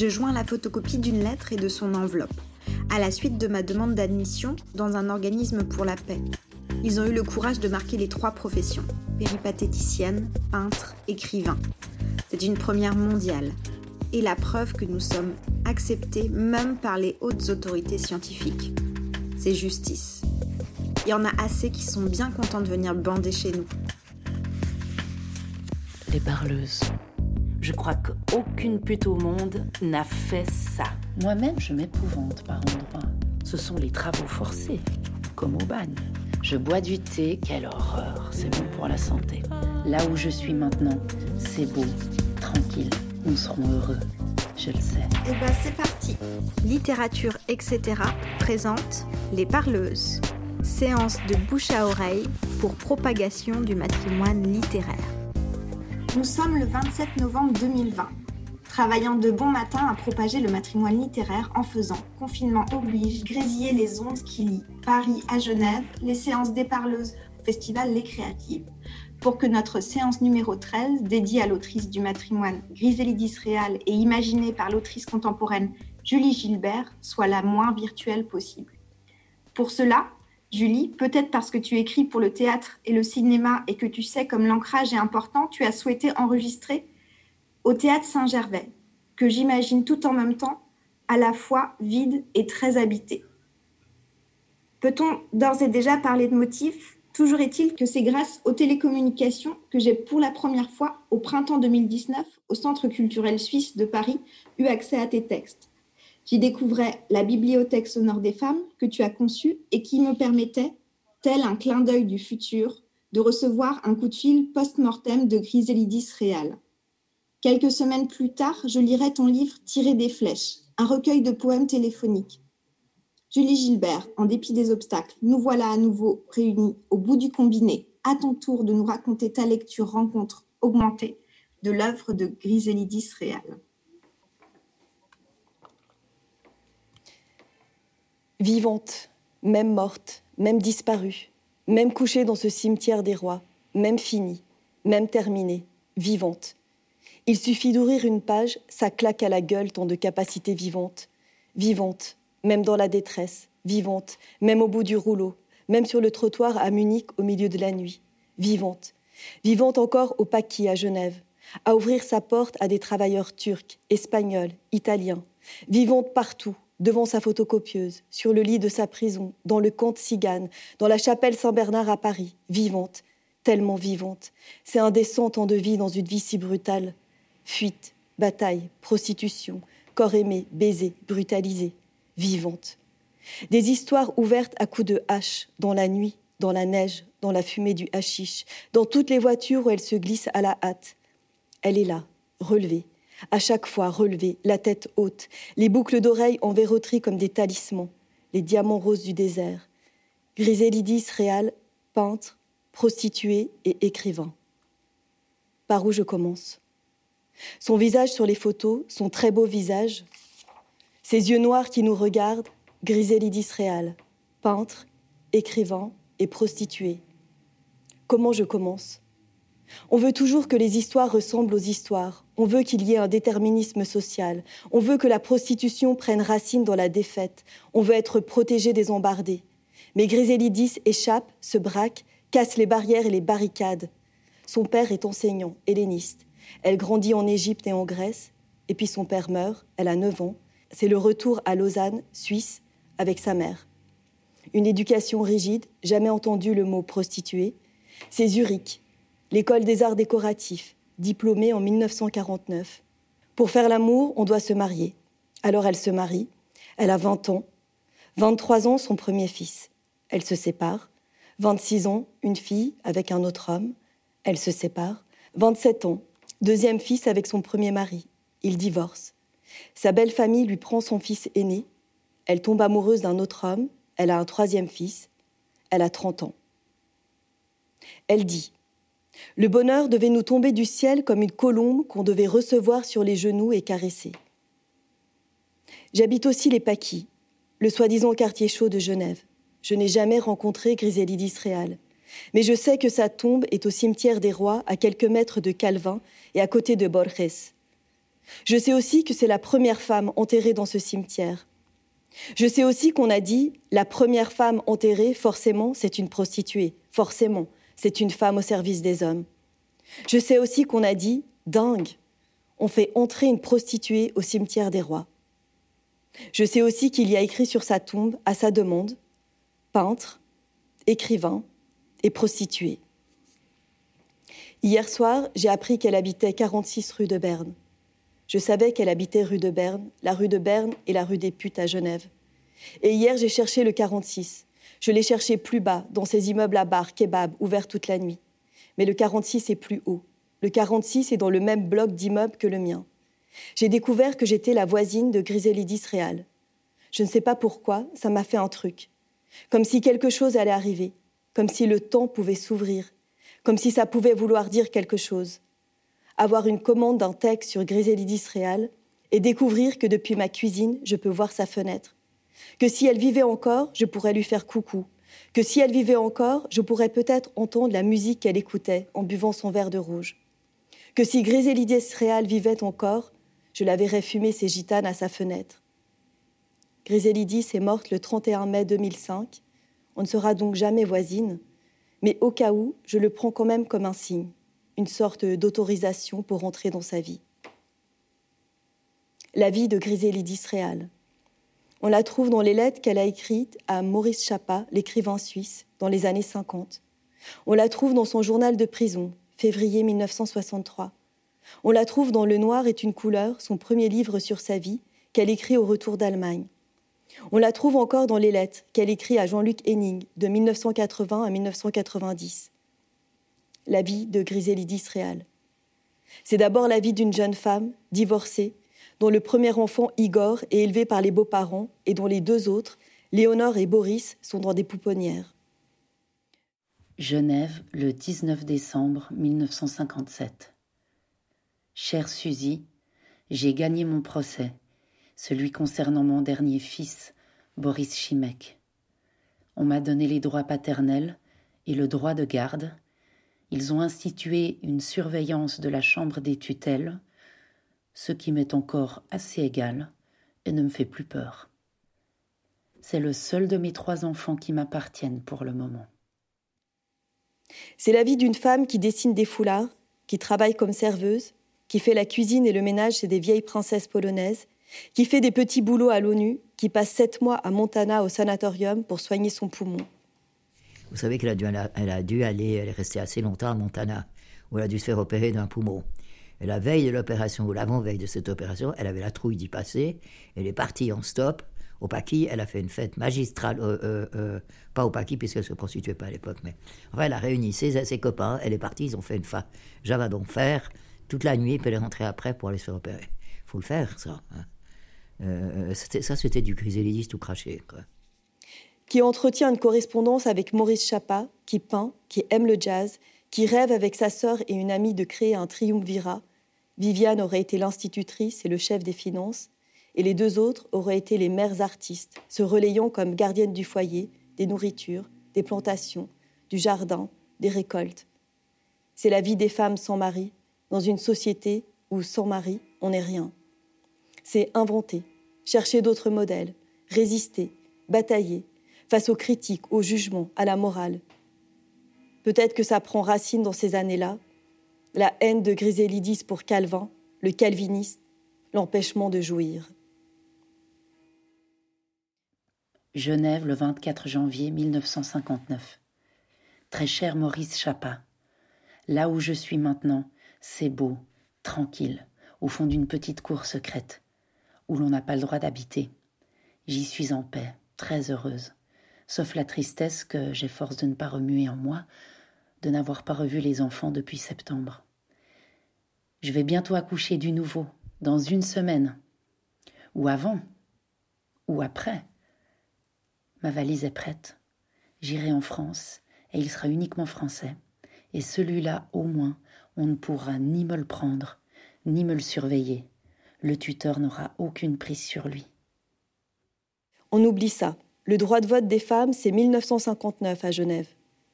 Je joins la photocopie d'une lettre et de son enveloppe, à la suite de ma demande d'admission dans un organisme pour la paix. Ils ont eu le courage de marquer les trois professions péripatéticienne, peintre, écrivain. C'est une première mondiale et la preuve que nous sommes acceptés même par les hautes autorités scientifiques. C'est justice. Il y en a assez qui sont bien contents de venir bander chez nous. Les parleuses. Je crois qu'aucune pute au monde n'a fait ça. Moi-même, je m'épouvante par endroits. Ce sont les travaux forcés, comme au bagne. Je bois du thé, quelle horreur, c'est bon pour la santé. Là où je suis maintenant, c'est beau, tranquille, nous serons heureux, je le sais. Et eh ben c'est parti. Littérature, etc. présente Les Parleuses. Séance de bouche à oreille pour propagation du matrimoine littéraire. Nous sommes le 27 novembre 2020 travaillant de bon matin à propager le matrimoine littéraire en faisant, confinement oblige, grésiller les ondes qui lient Paris à Genève, les séances des parleuses au festival Les Créatives, pour que notre séance numéro 13, dédiée à l'autrice du matrimoine Griselidis Réal et imaginée par l'autrice contemporaine Julie Gilbert, soit la moins virtuelle possible. Pour cela, Julie, peut-être parce que tu écris pour le théâtre et le cinéma et que tu sais comme l'ancrage est important, tu as souhaité enregistrer au théâtre Saint-Gervais, que j'imagine tout en même temps à la fois vide et très habité. Peut-on d'ores et déjà parler de motifs? Toujours est-il que c'est grâce aux télécommunications que j'ai pour la première fois, au printemps 2019, au Centre culturel suisse de Paris, eu accès à tes textes. J'y découvrais la bibliothèque sonore des femmes que tu as conçue et qui me permettait, tel un clin d'œil du futur, de recevoir un coup de fil post-mortem de Griselidis Réal. Quelques semaines plus tard, je lirai ton livre Tirer des flèches, un recueil de poèmes téléphoniques. Julie Gilbert, en dépit des obstacles, nous voilà à nouveau réunis au bout du combiné. À ton tour de nous raconter ta lecture rencontre augmentée de l'œuvre de Griselidis Réal. Vivante, même morte, même disparue, même couchée dans ce cimetière des rois, même finie, même terminée, vivante, il suffit d'ouvrir une page, ça claque à la gueule tant de capacités vivantes. Vivantes, même dans la détresse, vivantes, même au bout du rouleau, même sur le trottoir à Munich au milieu de la nuit. Vivante. Vivante encore au Paquis à Genève, à ouvrir sa porte à des travailleurs turcs, espagnols, italiens. Vivante partout, devant sa photocopieuse, sur le lit de sa prison, dans le camp de Cigane, dans la chapelle Saint-Bernard à Paris. Vivante, tellement vivante. C'est indécent tant de vie dans une vie si brutale. Fuite, bataille, prostitution, corps aimé, baiser, brutalisé, vivante. Des histoires ouvertes à coups de hache, dans la nuit, dans la neige, dans la fumée du hashish, dans toutes les voitures où elle se glisse à la hâte. Elle est là, relevée, à chaque fois relevée, la tête haute, les boucles d'oreilles en verroterie comme des talismans, les diamants roses du désert. Griselidis réal, peintre, prostituée et écrivain. Par où je commence? Son visage sur les photos, son très beau visage, ses yeux noirs qui nous regardent, Griselidis Réal, peintre, écrivain et prostituée. Comment je commence? On veut toujours que les histoires ressemblent aux histoires. On veut qu'il y ait un déterminisme social. On veut que la prostitution prenne racine dans la défaite. On veut être protégé des embardés. Mais Griselidis échappe, se braque, casse les barrières et les barricades. Son père est enseignant, helléniste. Elle grandit en Égypte et en Grèce, et puis son père meurt, elle a 9 ans. C'est le retour à Lausanne, Suisse, avec sa mère. Une éducation rigide, jamais entendu le mot prostituée. C'est Zurich, l'école des arts décoratifs, diplômée en 1949. Pour faire l'amour, on doit se marier. Alors elle se marie, elle a 20 ans. 23 ans, son premier fils. Elle se sépare. 26 ans, une fille avec un autre homme. Elle se sépare. 27 ans, Deuxième fils avec son premier mari. Il divorce. Sa belle famille lui prend son fils aîné. Elle tombe amoureuse d'un autre homme. Elle a un troisième fils. Elle a 30 ans. Elle dit Le bonheur devait nous tomber du ciel comme une colombe qu'on devait recevoir sur les genoux et caresser. J'habite aussi les Paquis, le soi-disant quartier chaud de Genève. Je n'ai jamais rencontré Griselidis Réal. Mais je sais que sa tombe est au cimetière des rois, à quelques mètres de Calvin et à côté de Borges. Je sais aussi que c'est la première femme enterrée dans ce cimetière. Je sais aussi qu'on a dit la première femme enterrée, forcément, c'est une prostituée. Forcément, c'est une femme au service des hommes. Je sais aussi qu'on a dit dingue, on fait entrer une prostituée au cimetière des rois. Je sais aussi qu'il y a écrit sur sa tombe, à sa demande, peintre, écrivain et prostituée. Hier soir, j'ai appris qu'elle habitait 46 rue de Berne. Je savais qu'elle habitait rue de Berne, la rue de Berne et la rue des Putes à Genève. Et hier, j'ai cherché le 46. Je l'ai cherché plus bas, dans ces immeubles à bar, kebab, ouverts toute la nuit. Mais le 46 est plus haut. Le 46 est dans le même bloc d'immeubles que le mien. J'ai découvert que j'étais la voisine de Griselidis Réal. Je ne sais pas pourquoi, ça m'a fait un truc. Comme si quelque chose allait arriver, comme si le temps pouvait s'ouvrir, comme si ça pouvait vouloir dire quelque chose. Avoir une commande d'un texte sur Griselidis Réal et découvrir que depuis ma cuisine, je peux voir sa fenêtre. Que si elle vivait encore, je pourrais lui faire coucou. Que si elle vivait encore, je pourrais peut-être entendre la musique qu'elle écoutait en buvant son verre de rouge. Que si Griselidis Réal vivait encore, je la verrais fumer ses gitanes à sa fenêtre. Griselidis est morte le 31 mai 2005. On ne sera donc jamais voisine, mais au cas où, je le prends quand même comme un signe, une sorte d'autorisation pour entrer dans sa vie. La vie de Griselidis Réal. On la trouve dans les lettres qu'elle a écrites à Maurice Chapa, l'écrivain suisse, dans les années 50. On la trouve dans son journal de prison, février 1963. On la trouve dans Le Noir est une couleur, son premier livre sur sa vie, qu'elle écrit au retour d'Allemagne. On la trouve encore dans les lettres qu'elle écrit à Jean-Luc Henning de 1980 à 1990. La vie de Griselidis Réal. C'est d'abord la vie d'une jeune femme, divorcée, dont le premier enfant, Igor, est élevé par les beaux-parents et dont les deux autres, Léonore et Boris, sont dans des pouponnières. Genève, le 19 décembre 1957. Chère Suzy, j'ai gagné mon procès, celui concernant mon dernier fils, Boris Chimek. On m'a donné les droits paternels et le droit de garde. Ils ont institué une surveillance de la chambre des tutelles, ce qui m'est encore assez égal et ne me fait plus peur. C'est le seul de mes trois enfants qui m'appartiennent pour le moment. C'est la vie d'une femme qui dessine des foulards, qui travaille comme serveuse, qui fait la cuisine et le ménage chez des vieilles princesses polonaises, qui fait des petits boulots à l'ONU, qui passe sept mois à Montana au sanatorium pour soigner son poumon. Vous savez qu'elle a, dû, elle a dû aller, elle est restée assez longtemps à Montana, où elle a dû se faire opérer d'un poumon. Et la veille de l'opération, ou l'avant-veille de cette opération, elle avait la trouille d'y passer. Elle est partie en stop. Au Paquis, elle a fait une fête magistrale, euh, euh, euh, pas au Paquis, puisqu'elle ne se prostituait pas à l'époque, mais enfin, elle a réuni ses, ses, copains, elle est partie, ils ont fait une fête. J'avais donc faire toute la nuit, puis elle est rentrée après pour aller se faire opérer. faut le faire, ça. Hein. Ça, c'était du griselidis tout craché. Qui entretient une correspondance avec Maurice Chapa, qui peint, qui aime le jazz, qui rêve avec sa sœur et une amie de créer un triumvirat. Viviane aurait été l'institutrice et le chef des finances, et les deux autres auraient été les mères artistes, se relayant comme gardiennes du foyer, des nourritures, des plantations, du jardin, des récoltes. C'est la vie des femmes sans mari, dans une société où sans mari, on n'est rien. C'est inventer, chercher d'autres modèles, résister, batailler, face aux critiques, aux jugements, à la morale. Peut-être que ça prend racine dans ces années-là, la haine de Griselidis pour Calvin, le calviniste, l'empêchement de jouir. Genève, le 24 janvier 1959. Très cher Maurice Chapa, là où je suis maintenant, c'est beau, tranquille, au fond d'une petite cour secrète, où l'on n'a pas le droit d'habiter. J'y suis en paix, très heureuse, sauf la tristesse que j'ai force de ne pas remuer en moi, de n'avoir pas revu les enfants depuis septembre. Je vais bientôt accoucher du nouveau, dans une semaine, ou avant, ou après. Ma valise est prête. J'irai en France, et il sera uniquement français. Et celui-là, au moins, on ne pourra ni me le prendre, ni me le surveiller. Le tuteur n'aura aucune prise sur lui. On oublie ça. Le droit de vote des femmes, c'est 1959 à Genève.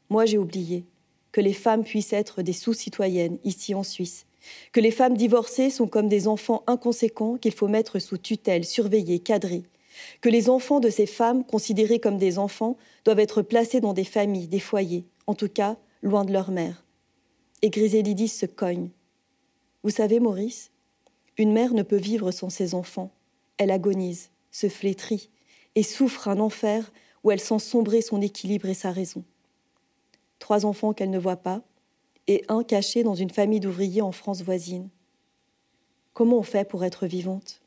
Moi, j'ai oublié que les femmes puissent être des sous-citoyennes ici en Suisse, que les femmes divorcées sont comme des enfants inconséquents qu'il faut mettre sous tutelle, surveiller, cadrer, que les enfants de ces femmes, considérés comme des enfants, doivent être placés dans des familles, des foyers, en tout cas loin de leur mère. Et Griselidis se cogne. Vous savez, Maurice, une mère ne peut vivre sans ses enfants. Elle agonise, se flétrit, et souffre un enfer où elle sent sombrer son équilibre et sa raison. Trois enfants qu'elle ne voit pas, et un caché dans une famille d'ouvriers en France voisine. Comment on fait pour être vivante?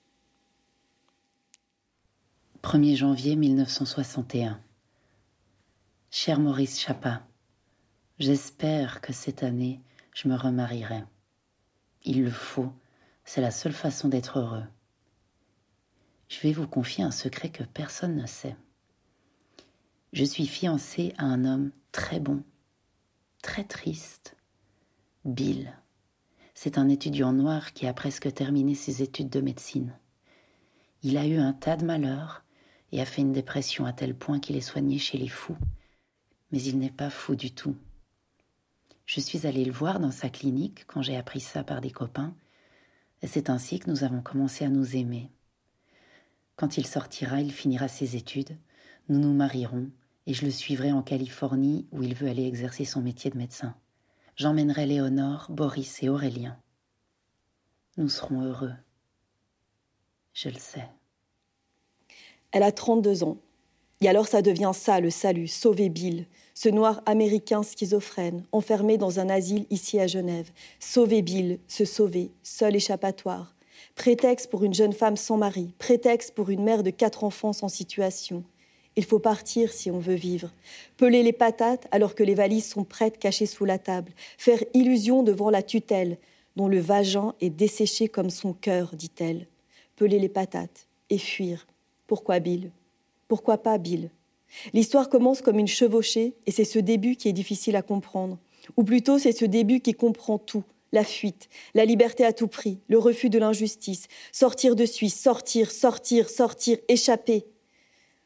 1er janvier 1961. Cher Maurice Chapa, j'espère que cette année je me remarierai. Il le faut, c'est la seule façon d'être heureux. Je vais vous confier un secret que personne ne sait. Je suis fiancée à un homme très bon, très triste, Bill. C'est un étudiant noir qui a presque terminé ses études de médecine. Il a eu un tas de malheurs et a fait une dépression à tel point qu'il est soigné chez les fous. Mais il n'est pas fou du tout. Je suis allée le voir dans sa clinique quand j'ai appris ça par des copains, et c'est ainsi que nous avons commencé à nous aimer. Quand il sortira, il finira ses études, nous nous marierons, et je le suivrai en Californie où il veut aller exercer son métier de médecin. J'emmènerai Léonore, Boris et Aurélien. Nous serons heureux. Je le sais. Elle a 32 ans. Et alors ça devient ça, le salut, sauver Bill, ce noir américain schizophrène, enfermé dans un asile ici à Genève. Sauver Bill, se sauver, seul échappatoire. Prétexte pour une jeune femme sans mari, prétexte pour une mère de quatre enfants sans situation. Il faut partir si on veut vivre. Peler les patates alors que les valises sont prêtes cachées sous la table. Faire illusion devant la tutelle, dont le vagin est desséché comme son cœur, dit-elle. Peler les patates et fuir. Pourquoi Bill? Pourquoi pas Bill? L'histoire commence comme une chevauchée et c'est ce début qui est difficile à comprendre. Ou plutôt c'est ce début qui comprend tout. La fuite, la liberté à tout prix, le refus de l'injustice, sortir de Suisse, sortir, sortir, sortir, échapper.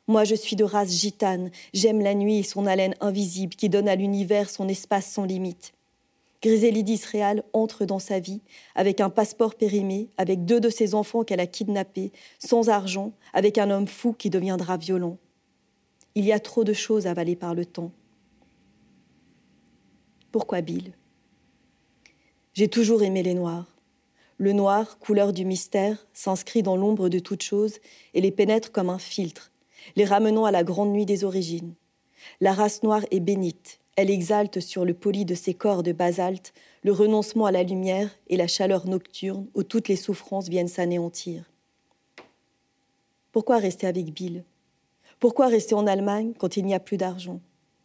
Moi je suis de race gitane, j'aime la nuit et son haleine invisible qui donne à l'univers son espace sans limite. Griselidis Réal entre dans sa vie avec un passeport périmé, avec deux de ses enfants qu'elle a kidnappés, sans argent, avec un homme fou qui deviendra violent. Il y a trop de choses avalées par le temps. Pourquoi Bill? J'ai toujours aimé les noirs. Le noir, couleur du mystère, s'inscrit dans l'ombre de toute chose et les pénètre comme un filtre, les ramenant à la grande nuit des origines. La race noire est bénite, elle exalte sur le poli de ses corps de basalte le renoncement à la lumière et la chaleur nocturne où toutes les souffrances viennent s'anéantir. Pourquoi rester avec Bill? Pourquoi rester en Allemagne quand il n'y a plus d'argent?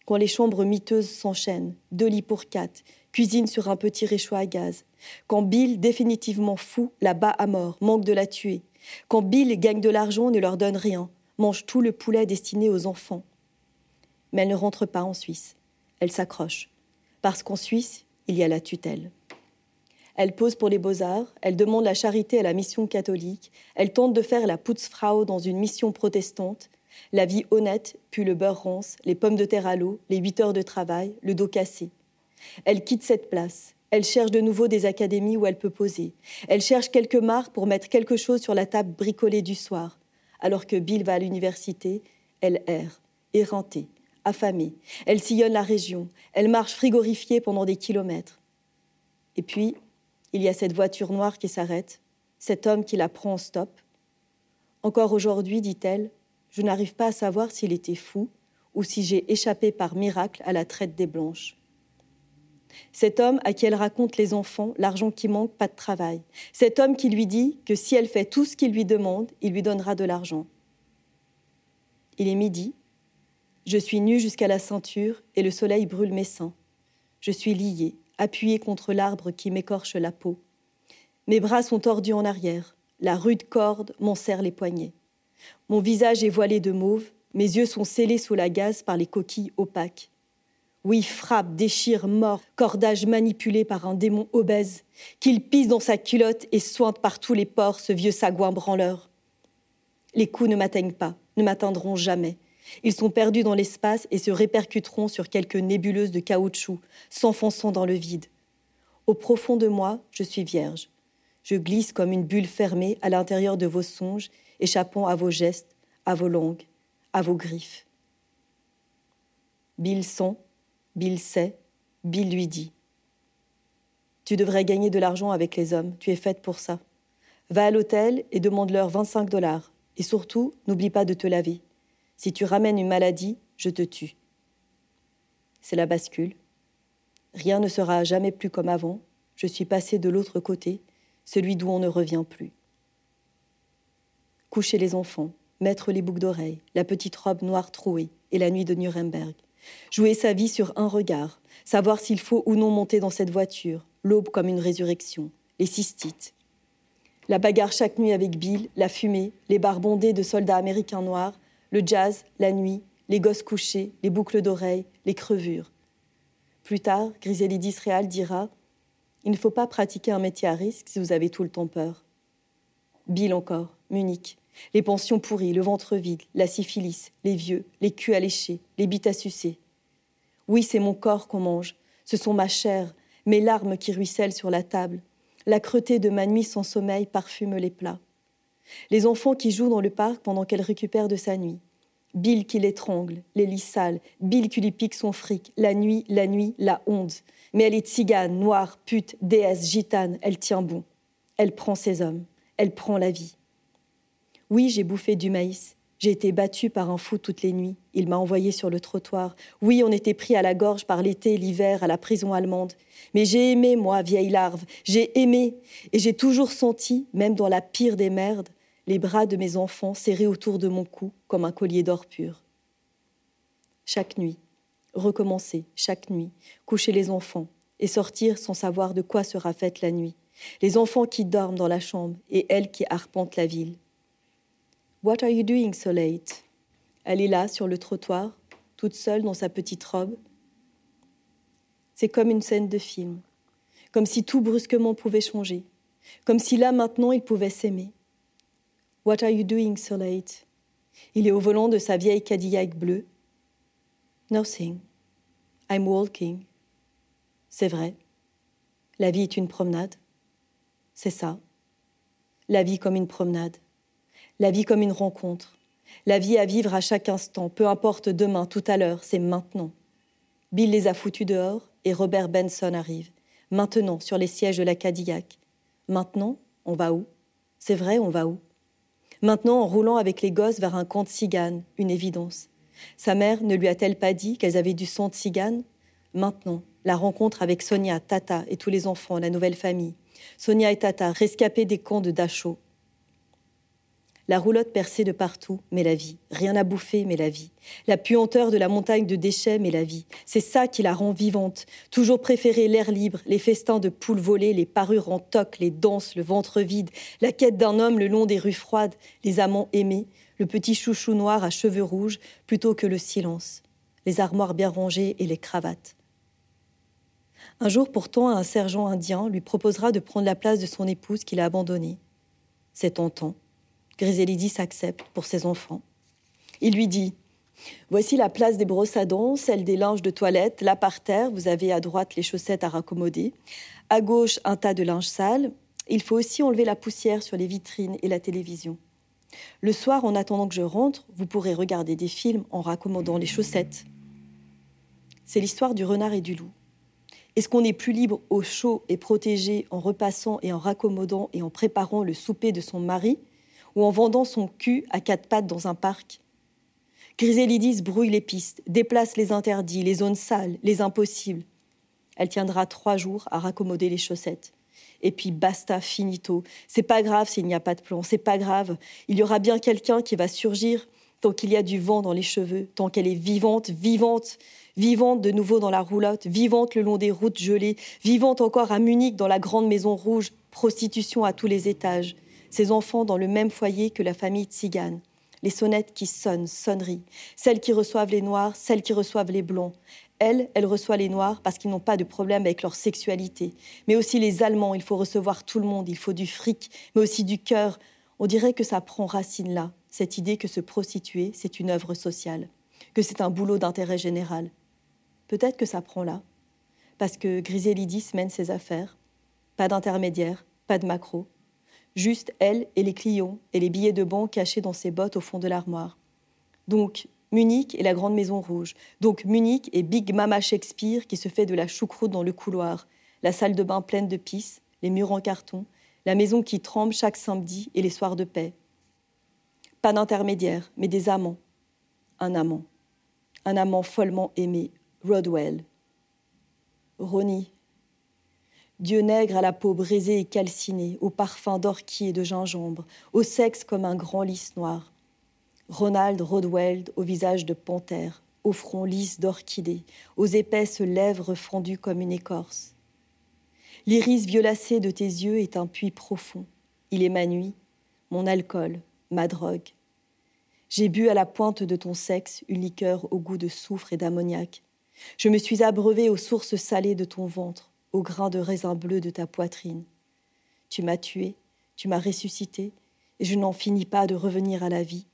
Quand les chambres miteuses s'enchaînent, deux lits pour quatre, cuisine sur un petit réchaud à gaz. Quand Bill, définitivement fou, la bat à mort, manque de la tuer. Quand Bill gagne de l'argent, ne leur donne rien, mange tout le poulet destiné aux enfants Mais elle ne rentre pas en Suisse elle s'accroche, parce qu'en Suisse, il y a la tutelle. Elle pose pour les beaux-arts, elle demande la charité à la mission catholique, elle tente de faire la Putzfrau dans une mission protestante, la vie honnête, puis le beurre rance, les pommes de terre à l'eau, les huit heures de travail, le dos cassé. Elle quitte cette place, elle cherche de nouveau des académies où elle peut poser. Elle cherche quelques marques pour mettre quelque chose sur la table bricolée du soir. Alors que Bill va à l'université, elle erre, érantée, affamée. Elle sillonne la région. Elle marche frigorifiée pendant des kilomètres. Et puis, il y a cette voiture noire qui s'arrête, cet homme qui la prend en stop. Encore aujourd'hui, dit-elle, je n'arrive pas à savoir s'il était fou ou si j'ai échappé par miracle à la traite des blanches. Cet homme à qui elle raconte les enfants, l'argent qui manque, pas de travail. Cet homme qui lui dit que si elle fait tout ce qu'il lui demande, il lui donnera de l'argent. Il est midi, je suis nue jusqu'à la ceinture et le soleil brûle mes seins. Je suis liée, appuyée contre l'arbre qui m'écorche la peau. Mes bras sont tordus en arrière. La rude corde m'en serre les poignets. Mon visage est voilé de mauve, mes yeux sont scellés sous la gaze par les coquilles opaques. Oui, frappe, déchire, mort, cordage manipulé par un démon obèse, qu'il pisse dans sa culotte et sointe par tous les pores ce vieux sagouin branleur. Les coups ne m'atteignent pas, ne m'atteindront jamais. Ils sont perdus dans l'espace et se répercuteront sur quelques nébuleuses de caoutchouc, s'enfonçant dans le vide. Au profond de moi, je suis vierge. Je glisse comme une bulle fermée à l'intérieur de vos songes, échappant à vos gestes, à vos langues, à vos griffes. Bill sent, Bill sait, Bill lui dit. Tu devrais gagner de l'argent avec les hommes, tu es faite pour ça. Va à l'hôtel et demande-leur 25 dollars. Et surtout, n'oublie pas de te laver. Si tu ramènes une maladie, je te tue. C'est la bascule. Rien ne sera jamais plus comme avant. Je suis passé de l'autre côté, celui d'où on ne revient plus. Coucher les enfants, mettre les boucles d'oreilles, la petite robe noire trouée et la nuit de Nuremberg. Jouer sa vie sur un regard, savoir s'il faut ou non monter dans cette voiture, l'aube comme une résurrection, les cystites. La bagarre chaque nuit avec Bill, la fumée, les bars bondés de soldats américains noirs, le jazz, la nuit, les gosses couchés, les boucles d'oreilles, les crevures. Plus tard, Griselidis Réal dira Il ne faut pas pratiquer un métier à risque si vous avez tout le temps peur. Bill encore, Munich, les pensions pourries, le ventre vide, la syphilis, les vieux, les culs à lécher, les bites à sucer. Oui, c'est mon corps qu'on mange, ce sont ma chair, mes larmes qui ruissellent sur la table. La cretée de ma nuit sans sommeil parfume les plats. Les enfants qui jouent dans le parc pendant qu'elle récupère de sa nuit. Bill qui l'étrangle, les lits sales, Bill qui lui pique son fric, la nuit, la nuit, la honte. Mais elle est tzigane, noire, pute, déesse, gitane, elle tient bon. Elle prend ses hommes, elle prend la vie. Oui, j'ai bouffé du maïs. J'ai été battue par un fou toutes les nuits. Il m'a envoyé sur le trottoir. Oui, on était pris à la gorge par l'été l'hiver à la prison allemande. Mais j'ai aimé, moi, vieille larve. J'ai aimé. Et j'ai toujours senti, même dans la pire des merdes, les bras de mes enfants serrés autour de mon cou comme un collier d'or pur. Chaque nuit, recommencer, chaque nuit, coucher les enfants et sortir sans savoir de quoi sera faite la nuit. Les enfants qui dorment dans la chambre et elle qui arpente la ville. What are you doing so late? Elle est là, sur le trottoir, toute seule dans sa petite robe. C'est comme une scène de film, comme si tout brusquement pouvait changer, comme si là maintenant il pouvait s'aimer. What are you doing so late? Il est au volant de sa vieille Cadillac bleue. Nothing. I'm walking. C'est vrai. La vie est une promenade. C'est ça. La vie comme une promenade la vie comme une rencontre, la vie à vivre à chaque instant, peu importe demain, tout à l'heure, c'est maintenant. Bill les a foutus dehors et Robert Benson arrive. Maintenant, sur les sièges de la Cadillac. Maintenant, on va où? C'est vrai, on va où? Maintenant, en roulant avec les gosses vers un camp de cigane, une évidence. Sa mère ne lui a-t-elle pas dit qu'elles avaient du sang de cigane? Maintenant, la rencontre avec Sonia, Tata et tous les enfants, la nouvelle famille. Sonia et Tata, rescapés des camps de Dachau. La roulotte percée de partout, mais la vie. Rien à bouffer, mais la vie. La puanteur de la montagne de déchets, mais la vie. C'est ça qui la rend vivante. Toujours préférée l'air libre, les festins de poules volées, les parures en toc, les danses, le ventre vide, la quête d'un homme le long des rues froides, les amants aimés, le petit chouchou noir à cheveux rouges, plutôt que le silence, les armoires bien rangées et les cravates. Un jour pourtant, un sergent indien lui proposera de prendre la place de son épouse qu'il a abandonnée. C'est tentant. Griselidis s'accepte pour ses enfants. Il lui dit Voici la place des brosses à celle des linges de toilette. Là par terre, vous avez à droite les chaussettes à raccommoder. À gauche, un tas de linge sale. Il faut aussi enlever la poussière sur les vitrines et la télévision. Le soir, en attendant que je rentre, vous pourrez regarder des films en raccommodant les chaussettes. C'est l'histoire du renard et du loup. Est-ce qu'on est plus libre au chaud et protégé en repassant et en raccommodant et en préparant le souper de son mari ou en vendant son cul à quatre pattes dans un parc. Griselidis brouille les pistes, déplace les interdits, les zones sales, les impossibles. Elle tiendra trois jours à raccommoder les chaussettes. Et puis basta, finito. C'est pas grave s'il n'y a pas de plan, c'est pas grave. Il y aura bien quelqu'un qui va surgir tant qu'il y a du vent dans les cheveux, tant qu'elle est vivante, vivante, vivante de nouveau dans la roulotte, vivante le long des routes gelées, vivante encore à Munich dans la grande maison rouge, prostitution à tous les étages ses enfants dans le même foyer que la famille tzigane. Les sonnettes qui sonnent, sonneries. Celles qui reçoivent les noirs, celles qui reçoivent les blonds. Elle, elle reçoit les noirs parce qu'ils n'ont pas de problème avec leur sexualité. Mais aussi les Allemands, il faut recevoir tout le monde, il faut du fric, mais aussi du cœur. On dirait que ça prend racine là, cette idée que se prostituer, c'est une œuvre sociale, que c'est un boulot d'intérêt général. Peut-être que ça prend là, parce que Griselidis mène ses affaires, Pas d'intermédiaire, pas de macro. Juste elle et les clients et les billets de banque cachés dans ses bottes au fond de l'armoire. Donc, Munich et la Grande Maison Rouge. Donc, Munich et Big Mama Shakespeare qui se fait de la choucroute dans le couloir. La salle de bain pleine de pisse, les murs en carton, la maison qui tremble chaque samedi et les soirs de paix. Pas d'intermédiaire, mais des amants. Un amant. Un amant follement aimé, Rodwell. Ronnie. Dieu nègre à la peau brisée et calcinée, au parfum d'orchis et de gingembre, au sexe comme un grand lys noir. Ronald Rodwell au visage de panthère, au front lisse d'orchidée, aux épaisses lèvres fendues comme une écorce. L'iris violacé de tes yeux est un puits profond. Il est ma nuit, mon alcool, ma drogue. J'ai bu à la pointe de ton sexe une liqueur au goût de soufre et d'ammoniac. Je me suis abreuvé aux sources salées de ton ventre, au grain de raisin bleu de ta poitrine. Tu m'as tué, tu m'as ressuscité, et je n'en finis pas de revenir à la vie,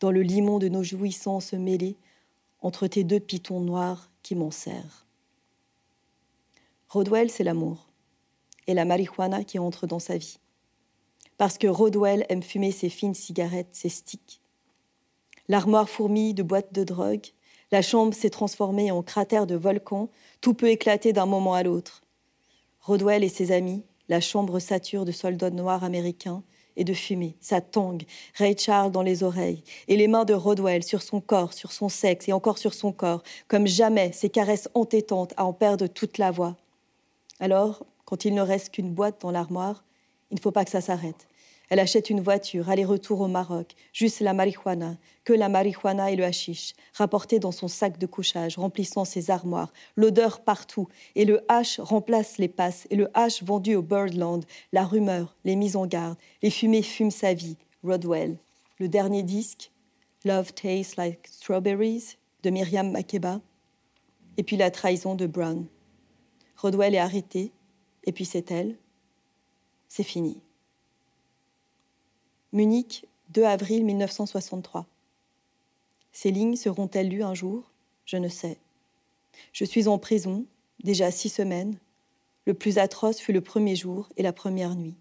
dans le limon de nos jouissances mêlées, entre tes deux pitons noirs qui m'en serrent. Rodwell, c'est l'amour, et la marijuana qui entre dans sa vie. Parce que Rodwell aime fumer ses fines cigarettes, ses sticks, L'armoire fourmille de boîtes de drogue. La chambre s'est transformée en cratère de volcan. Tout peut éclater d'un moment à l'autre. Rodwell et ses amis, la chambre sature de soldats noirs américains et de fumée, sa tangue, Ray Charles dans les oreilles, et les mains de Rodwell sur son corps, sur son sexe et encore sur son corps, comme jamais ses caresses entêtantes à en perdre toute la voix. Alors, quand il ne reste qu'une boîte dans l'armoire, il ne faut pas que ça s'arrête. Elle achète une voiture, aller-retour au Maroc, juste la marijuana, que la marijuana et le hashish, rapportés dans son sac de couchage, remplissant ses armoires, l'odeur partout, et le hash remplace les passes, et le hash vendu au Birdland, la rumeur, les mises en garde, les fumées fument sa vie, Rodwell. Le dernier disque, Love Tastes Like Strawberries, de Myriam Makeba, et puis la trahison de Brown. Rodwell est arrêté, et puis c'est elle. C'est fini. Munich, 2 avril 1963. Ces lignes seront-elles lues un jour? Je ne sais. Je suis en prison, déjà six semaines. Le plus atroce fut le premier jour et la première nuit.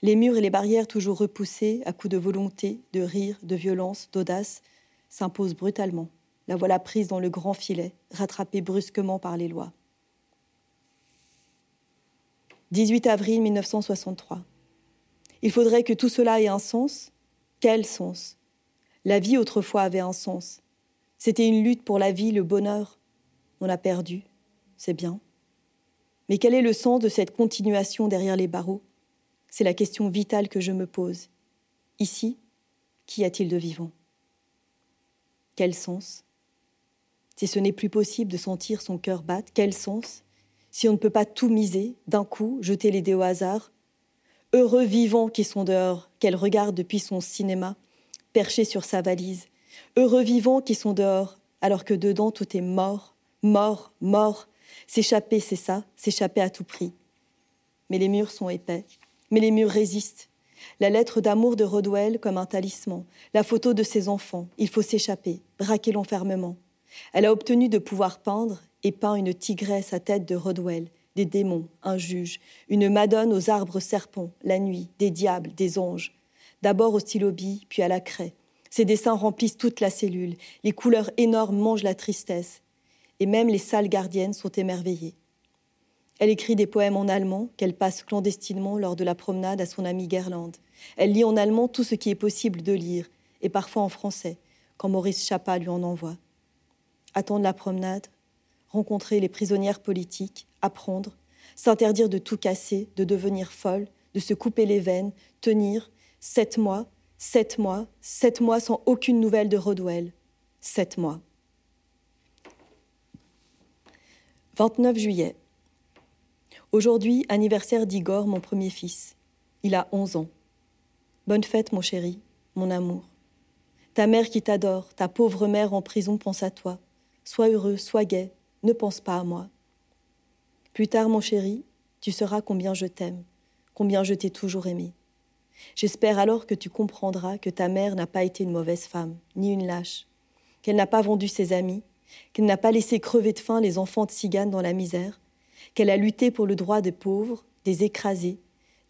Les murs et les barrières toujours repoussés à coups de volonté, de rire, de violence, d'audace, s'imposent brutalement. La voilà prise dans le grand filet, rattrapée brusquement par les lois. 18 avril 1963. Il faudrait que tout cela ait un sens. Quel sens? La vie autrefois avait un sens. C'était une lutte pour la vie, le bonheur. On a perdu, c'est bien. Mais quel est le sens de cette continuation derrière les barreaux? C'est la question vitale que je me pose. Ici, qu'y a-t-il de vivant? Quel sens? Si ce n'est plus possible de sentir son cœur battre, quel sens? Si on ne peut pas tout miser, d'un coup, jeter les dés au hasard, heureux vivants qui sont dehors, qu'elle regarde depuis son cinéma, perché sur sa valise, heureux vivants qui sont dehors, alors que dedans tout est mort, mort, mort. S'échapper, c'est ça, s'échapper à tout prix. Mais les murs sont épais, mais les murs résistent. La lettre d'amour de Rodwell comme un talisman, la photo de ses enfants, il faut s'échapper, braquer l'enfermement. Elle a obtenu de pouvoir peindre et peint une tigresse à tête de Rodwell, des démons, un juge, une madone aux arbres serpents, la nuit, des diables, des anges. D'abord au stylo puis à la craie. Ses dessins remplissent toute la cellule, les couleurs énormes mangent la tristesse, et même les salles gardiennes sont émerveillées. Elle écrit des poèmes en allemand qu'elle passe clandestinement lors de la promenade à son amie Gerlande. Elle lit en allemand tout ce qui est possible de lire, et parfois en français, quand Maurice Chapa lui en envoie. Attendre la promenade, rencontrer les prisonnières politiques, apprendre, s'interdire de tout casser, de devenir folle, de se couper les veines, tenir sept mois, sept mois, sept mois sans aucune nouvelle de Rodwell. Sept mois. 29 juillet. Aujourd'hui, anniversaire d'Igor, mon premier fils. Il a 11 ans. Bonne fête, mon chéri, mon amour. Ta mère qui t'adore, ta pauvre mère en prison pense à toi. Sois heureux, sois gai, ne pense pas à moi. Plus tard, mon chéri, tu sauras combien je t'aime, combien je t'ai toujours aimé. J'espère alors que tu comprendras que ta mère n'a pas été une mauvaise femme, ni une lâche, qu'elle n'a pas vendu ses amis, qu'elle n'a pas laissé crever de faim les enfants de Cigane dans la misère, qu'elle a lutté pour le droit des pauvres, des écrasés,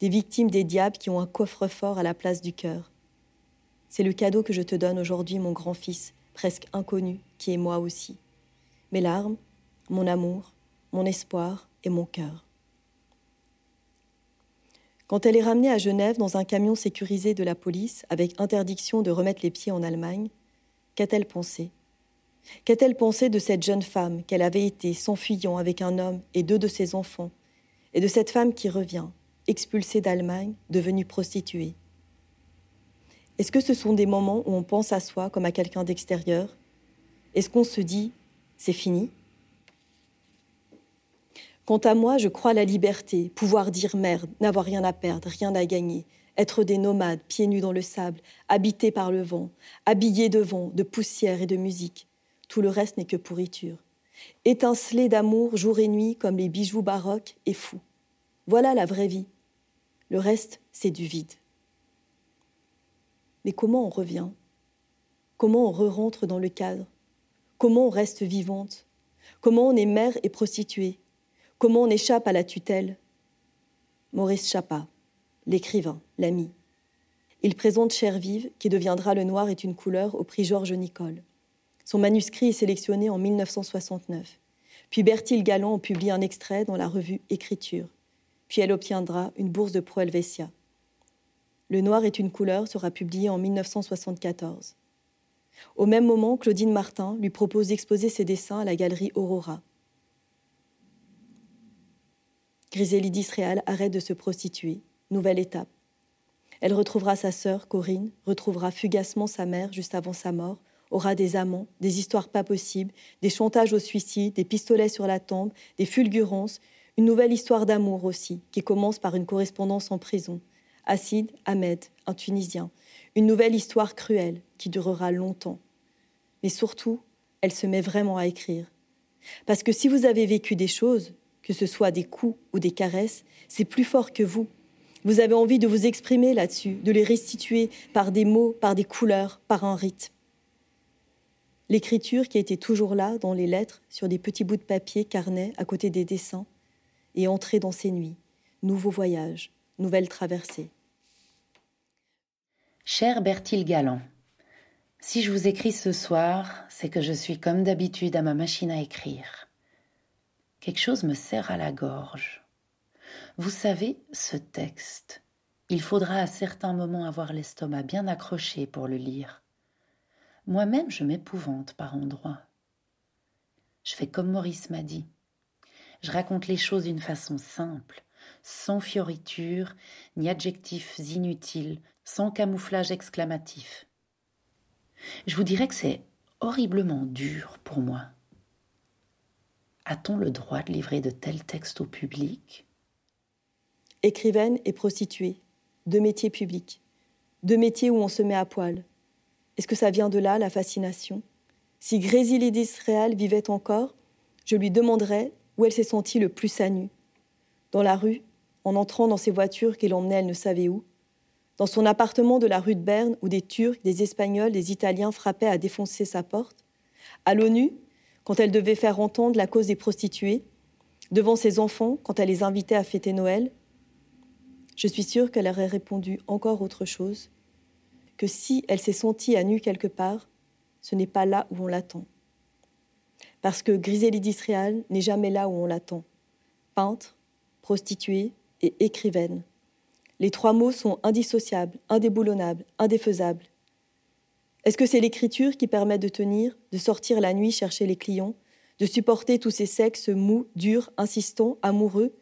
des victimes des diables qui ont un coffre-fort à la place du cœur. C'est le cadeau que je te donne aujourd'hui, mon grand-fils, presque inconnu, qui est moi aussi. Mes larmes, mon amour, mon espoir et mon cœur. Quand elle est ramenée à Genève dans un camion sécurisé de la police, avec interdiction de remettre les pieds en Allemagne, qu'a-t-elle pensé? Qu'a-t-elle pensé de cette jeune femme qu'elle avait été s'enfuyant avec un homme et deux de ses enfants, et de cette femme qui revient, expulsée d'Allemagne, devenue prostituée? Est-ce que ce sont des moments où on pense à soi comme à quelqu'un d'extérieur? Est-ce qu'on se dit c'est fini? Quant à moi, je crois la liberté, pouvoir dire merde, n'avoir rien à perdre, rien à gagner, être des nomades, pieds nus dans le sable, habités par le vent, habillés de vent, de poussière et de musique. Tout le reste n'est que pourriture. Étinceler d'amour jour et nuit comme les bijoux baroques et fous. Voilà la vraie vie. Le reste, c'est du vide. Mais comment on revient? Comment on re-rentre dans le cadre? Comment on reste vivante? Comment on est mère et prostituée? Comment on échappe à la tutelle? Maurice Chapa, l'écrivain, l'ami. Il présente Cher vive, qui deviendra Le Noir est une couleur au prix Georges Nicole. Son manuscrit est sélectionné en 1969. Puis Bertil Galland en publie un extrait dans la revue Écriture. Puis elle obtiendra une bourse de Pro Helvetia. Le Noir est une couleur sera publié en 1974. Au même moment, Claudine Martin lui propose d'exposer ses dessins à la galerie Aurora. Grisélie d'Israël arrête de se prostituer. Nouvelle étape. Elle retrouvera sa sœur, Corinne, retrouvera fugacement sa mère juste avant sa mort, aura des amants, des histoires pas possibles, des chantages au suicide, des pistolets sur la tombe, des fulgurances, une nouvelle histoire d'amour aussi, qui commence par une correspondance en prison. Acide, Ahmed, un Tunisien. Une nouvelle histoire cruelle qui durera longtemps. Mais surtout, elle se met vraiment à écrire. Parce que si vous avez vécu des choses, que ce soit des coups ou des caresses, c'est plus fort que vous. Vous avez envie de vous exprimer là-dessus, de les restituer par des mots, par des couleurs, par un rythme. L'écriture qui était toujours là, dans les lettres, sur des petits bouts de papier, carnet, à côté des dessins, et entrer dans ces nuits. Nouveau voyage, nouvelle traversée. Cher Bertil Galland, si je vous écris ce soir, c'est que je suis comme d'habitude à ma machine à écrire. Quelque chose me serre à la gorge. Vous savez, ce texte, il faudra à certains moments avoir l'estomac bien accroché pour le lire. Moi-même, je m'épouvante par endroits. Je fais comme Maurice m'a dit. Je raconte les choses d'une façon simple, sans fioritures, ni adjectifs inutiles, sans camouflage exclamatif. Je vous dirais que c'est horriblement dur pour moi. A-t-on le droit de livrer de tels textes au public? Écrivaine et prostituée, deux métiers publics, deux métiers où on se met à poil. Est-ce que ça vient de là, la fascination? Si Grésilidis Réal vivait encore, je lui demanderais où elle s'est sentie le plus à nu. Dans la rue, en entrant dans ces voitures qui l'emmenaient elle ne savait où, dans son appartement de la rue de Berne où des Turcs, des Espagnols, des Italiens frappaient à défoncer sa porte, à l'ONU, quand elle devait faire entendre la cause des prostituées, devant ses enfants, quand elle les invitait à fêter Noël, je suis sûre qu'elle aurait répondu encore autre chose, que si elle s'est sentie à nu quelque part, ce n'est pas là où on l'attend. Parce que Griselide d'Israël n'est jamais là où on l'attend. Peintre, prostituée et écrivaine. Les trois mots sont indissociables, indéboulonnables, indéfaisables. Est-ce que c'est l'écriture qui permet de tenir, de sortir la nuit chercher les clients, de supporter tous ces sexes mous, durs, insistants, amoureux,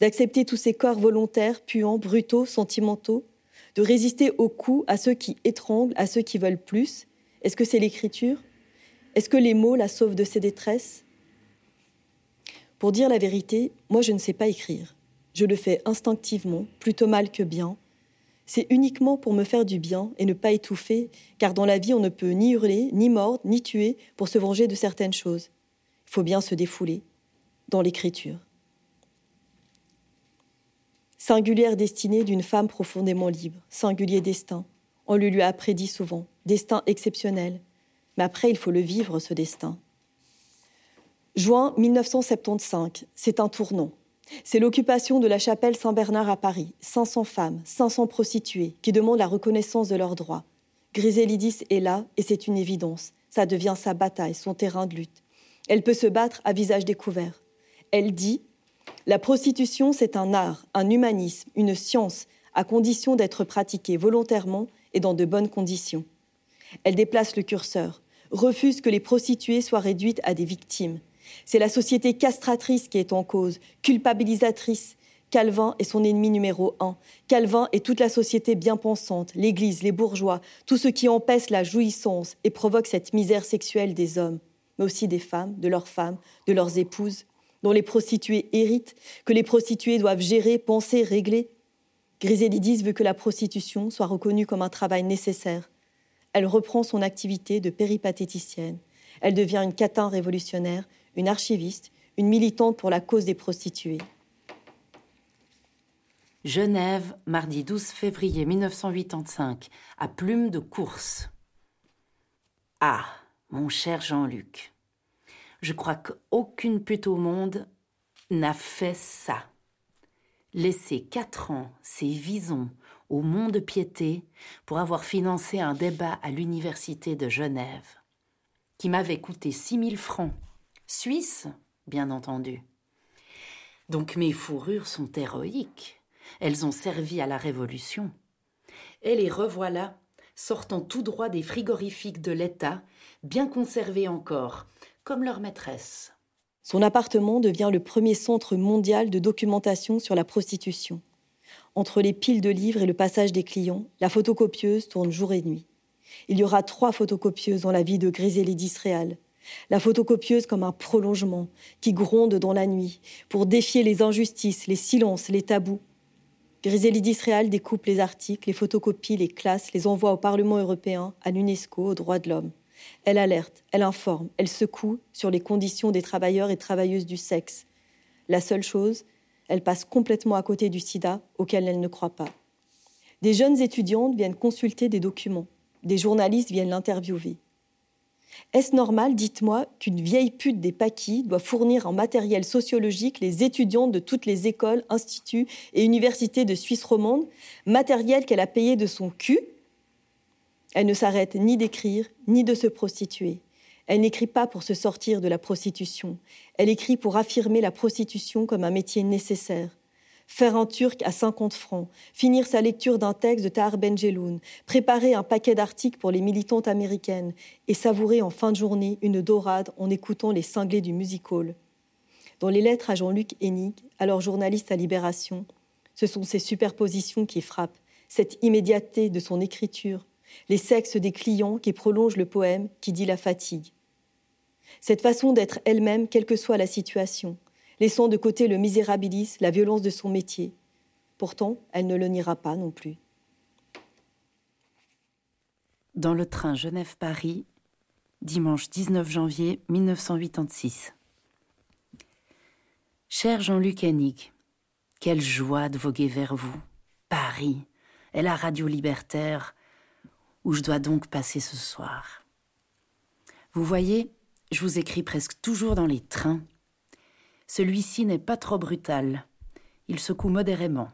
d'accepter tous ces corps volontaires, puants, brutaux, sentimentaux, de résister aux coups, à ceux qui étranglent, à ceux qui veulent plus? Est-ce que c'est l'écriture? Est-ce que les mots la sauvent de ses détresses? Pour dire la vérité, moi je ne sais pas écrire. Je le fais instinctivement, plutôt mal que bien. C'est uniquement pour me faire du bien et ne pas étouffer, car dans la vie on ne peut ni hurler, ni mordre, ni tuer pour se venger de certaines choses. Il faut bien se défouler dans l'écriture. Singulière destinée d'une femme profondément libre, singulier destin. On le lui a prédit souvent, destin exceptionnel. Mais après, il faut le vivre, ce destin. Juin 1975, c'est un tournant. C'est l'occupation de la chapelle Saint-Bernard à Paris, 500 femmes, 500 prostituées, qui demandent la reconnaissance de leurs droits. Griselidis est là, et c'est une évidence. Ça devient sa bataille, son terrain de lutte. Elle peut se battre à visage découvert. Elle dit La prostitution, c'est un art, un humanisme, une science, à condition d'être pratiquée volontairement et dans de bonnes conditions. Elle déplace le curseur, refuse que les prostituées soient réduites à des victimes. C'est la société castratrice qui est en cause, culpabilisatrice. Calvin est son ennemi numéro un. Calvin est toute la société bien pensante, l'Église, les bourgeois, tout ce qui empêche la jouissance et provoque cette misère sexuelle des hommes, mais aussi des femmes, de leurs femmes, de leurs épouses, dont les prostituées héritent, que les prostituées doivent gérer, penser, régler. Griselidis veut que la prostitution soit reconnue comme un travail nécessaire, elle reprend son activité de péripatéticienne. Elle devient une catin révolutionnaire, une archiviste, une militante pour la cause des prostituées. Genève, mardi 12 février 1985, à Plume de Course. Ah, mon cher Jean-Luc, je crois qu'aucune pute au monde n'a fait ça. Laisser quatre ans ses visons au monde piété pour avoir financé un débat à l'université de Genève, qui m'avait coûté six mille francs, suisses, bien entendu. Donc mes fourrures sont héroïques, elles ont servi à la Révolution. Et les revoilà, sortant tout droit des frigorifiques de l'État, bien conservés encore, comme leur maîtresse. Son appartement devient le premier centre mondial de documentation sur la prostitution. Entre les piles de livres et le passage des clients, la photocopieuse tourne jour et nuit. Il y aura trois photocopieuses dans la vie de Griselidis d'Israël. La photocopieuse comme un prolongement qui gronde dans la nuit pour défier les injustices, les silences, les tabous. Griselidis d'Israël découpe les articles, les photocopie, les classe, les envoie au Parlement européen, à l'UNESCO, aux droits de l'homme. Elle alerte, elle informe, elle secoue sur les conditions des travailleurs et travailleuses du sexe. La seule chose, elle passe complètement à côté du sida auquel elle ne croit pas. Des jeunes étudiantes viennent consulter des documents. Des journalistes viennent l'interviewer. Est-ce normal, dites-moi, qu'une vieille pute des paquis doit fournir en matériel sociologique les étudiantes de toutes les écoles, instituts et universités de Suisse romande, matériel qu'elle a payé de son cul? Elle ne s'arrête ni d'écrire, ni de se prostituer. Elle n'écrit pas pour se sortir de la prostitution. Elle écrit pour affirmer la prostitution comme un métier nécessaire. Faire un turc à 50 francs, finir sa lecture d'un texte de Tahar Benjeloun, préparer un paquet d'articles pour les militantes américaines. Et savourer en fin de journée une dorade en écoutant les cinglés du music hall. Dans les lettres à Jean-Luc Hennig, alors journaliste à Libération, ce sont ces superpositions qui frappent, cette immédiateté de son écriture, les sexes des clients qui prolongent le poème qui dit la fatigue. Cette façon d'être elle-même, quelle que soit la situation, laissant de côté le misérabilisme, la violence de son métier. Pourtant, elle ne le niera pas non plus. Dans le train Genève-Paris, dimanche 19 janvier 1986. Cher Jean-Luc Hennig, quelle joie de voguer vers vous, Paris, et la radio libertaire, où je dois donc passer ce soir. Vous voyez, je vous écris presque toujours dans les trains. Celui-ci n'est pas trop brutal. Il secoue modérément.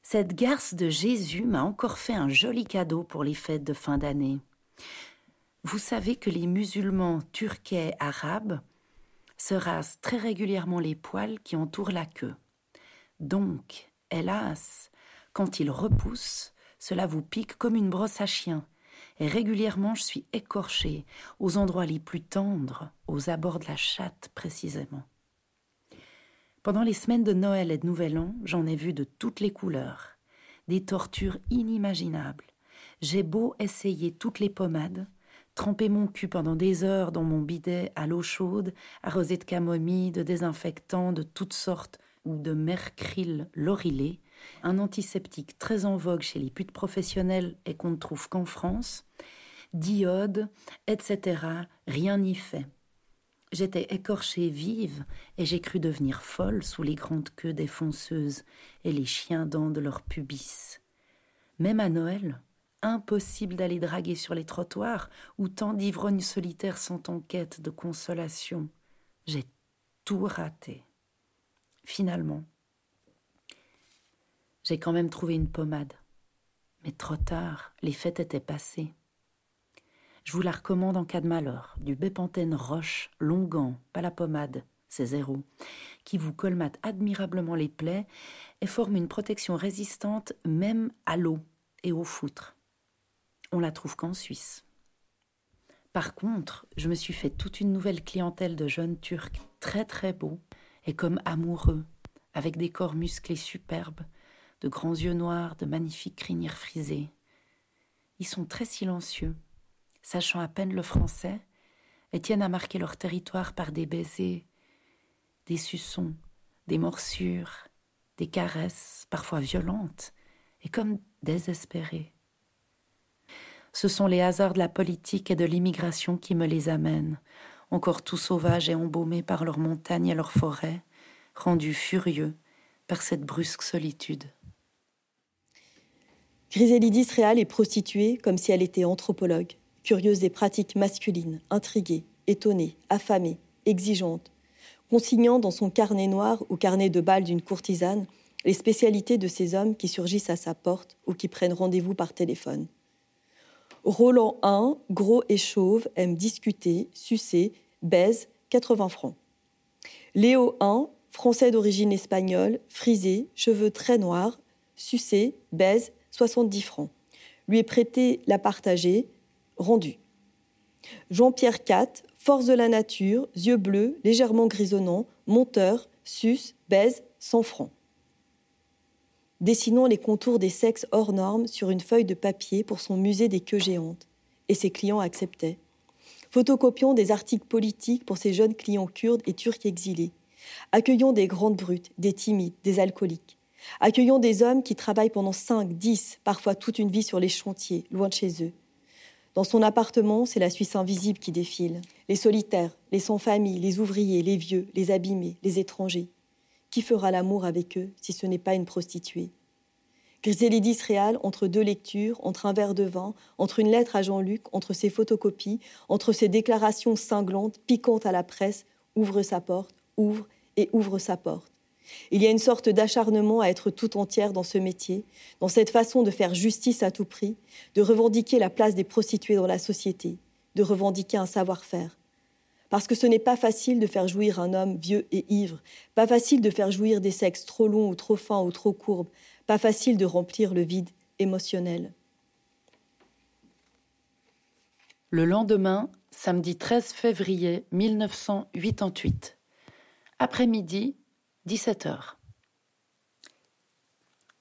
Cette garce de Jésus m'a encore fait un joli cadeau pour les fêtes de fin d'année. Vous savez que les musulmans turquais arabes se rasent très régulièrement les poils qui entourent la queue. Donc, hélas, quand ils repoussent, cela vous pique comme une brosse à chien régulièrement je suis écorchée aux endroits les plus tendres, aux abords de la chatte précisément. Pendant les semaines de Noël et de Nouvel An, j'en ai vu de toutes les couleurs, des tortures inimaginables. J'ai beau essayer toutes les pommades, tremper mon cul pendant des heures dans mon bidet à l'eau chaude, arrosé de camomille, de désinfectants de toutes sortes ou de mercryl laurilé, un antiseptique très en vogue chez les putes professionnelles et qu'on ne trouve qu'en France, d'iode, etc. Rien n'y fait. J'étais écorchée vive et j'ai cru devenir folle sous les grandes queues des fonceuses et les chiens dents de leurs pubis. Même à Noël, impossible d'aller draguer sur les trottoirs où tant d'ivrognes solitaires sont en quête de consolation. J'ai tout raté. finalement, j'ai quand même trouvé une pommade. Mais trop tard, les fêtes étaient passées. Je vous la recommande en cas de malheur. Du Bépantène Roche, Longan, pas la pommade, c'est zéro, qui vous colmate admirablement les plaies et forme une protection résistante même à l'eau et au foutre. On la trouve qu'en Suisse. Par contre, je me suis fait toute une nouvelle clientèle de jeunes Turcs très très beaux et comme amoureux, avec des corps musclés superbes, de grands yeux noirs, de magnifiques crinières frisées. Ils sont très silencieux, sachant à peine le français, et tiennent à marquer leur territoire par des baisers, des suçons, des morsures, des caresses, parfois violentes, et comme désespérées. Ce sont les hasards de la politique et de l'immigration qui me les amènent, encore tout sauvages et embaumés par leurs montagnes et leurs forêts, rendus furieux par cette brusque solitude. Griselidis Réal est prostituée comme si elle était anthropologue, curieuse des pratiques masculines, intriguée, étonnée, affamée, exigeante, consignant dans son carnet noir ou carnet de balles d'une courtisane les spécialités de ces hommes qui surgissent à sa porte ou qui prennent rendez-vous par téléphone. Roland I, gros et chauve, aime discuter, sucer, baise, 80 francs. Léo I, français d'origine espagnole, frisé, cheveux très noirs, sucé, baise, 70 francs. Lui est prêté la partager, rendu. Jean-Pierre IV, force de la nature, yeux bleus, légèrement grisonnants, monteur, sus, baise, 100 francs. Dessinons les contours des sexes hors normes sur une feuille de papier pour son musée des queues géantes. Et ses clients acceptaient. Photocopions des articles politiques pour ses jeunes clients kurdes et turcs exilés. Accueillons des grandes brutes, des timides, des alcooliques. Accueillons des hommes qui travaillent pendant 5, 10, parfois toute une vie sur les chantiers, loin de chez eux. Dans son appartement, c'est la Suisse invisible qui défile. Les solitaires, les sans-famille, les ouvriers, les vieux, les abîmés, les étrangers. Qui fera l'amour avec eux si ce n'est pas une prostituée? Griselidis Réal, entre deux lectures, entre un verre de vin, entre une lettre à Jean-Luc, entre ses photocopies, entre ses déclarations cinglantes, piquantes à la presse, ouvre sa porte, ouvre et ouvre sa porte. Il y a une sorte d'acharnement à être tout entière dans ce métier, dans cette façon de faire justice à tout prix, de revendiquer la place des prostituées dans la société, de revendiquer un savoir-faire. Parce que ce n'est pas facile de faire jouir un homme vieux et ivre, pas facile de faire jouir des sexes trop longs ou trop fins ou trop courbes, pas facile de remplir le vide émotionnel. Le lendemain, samedi 13 février 1988, après-midi, 17 heures.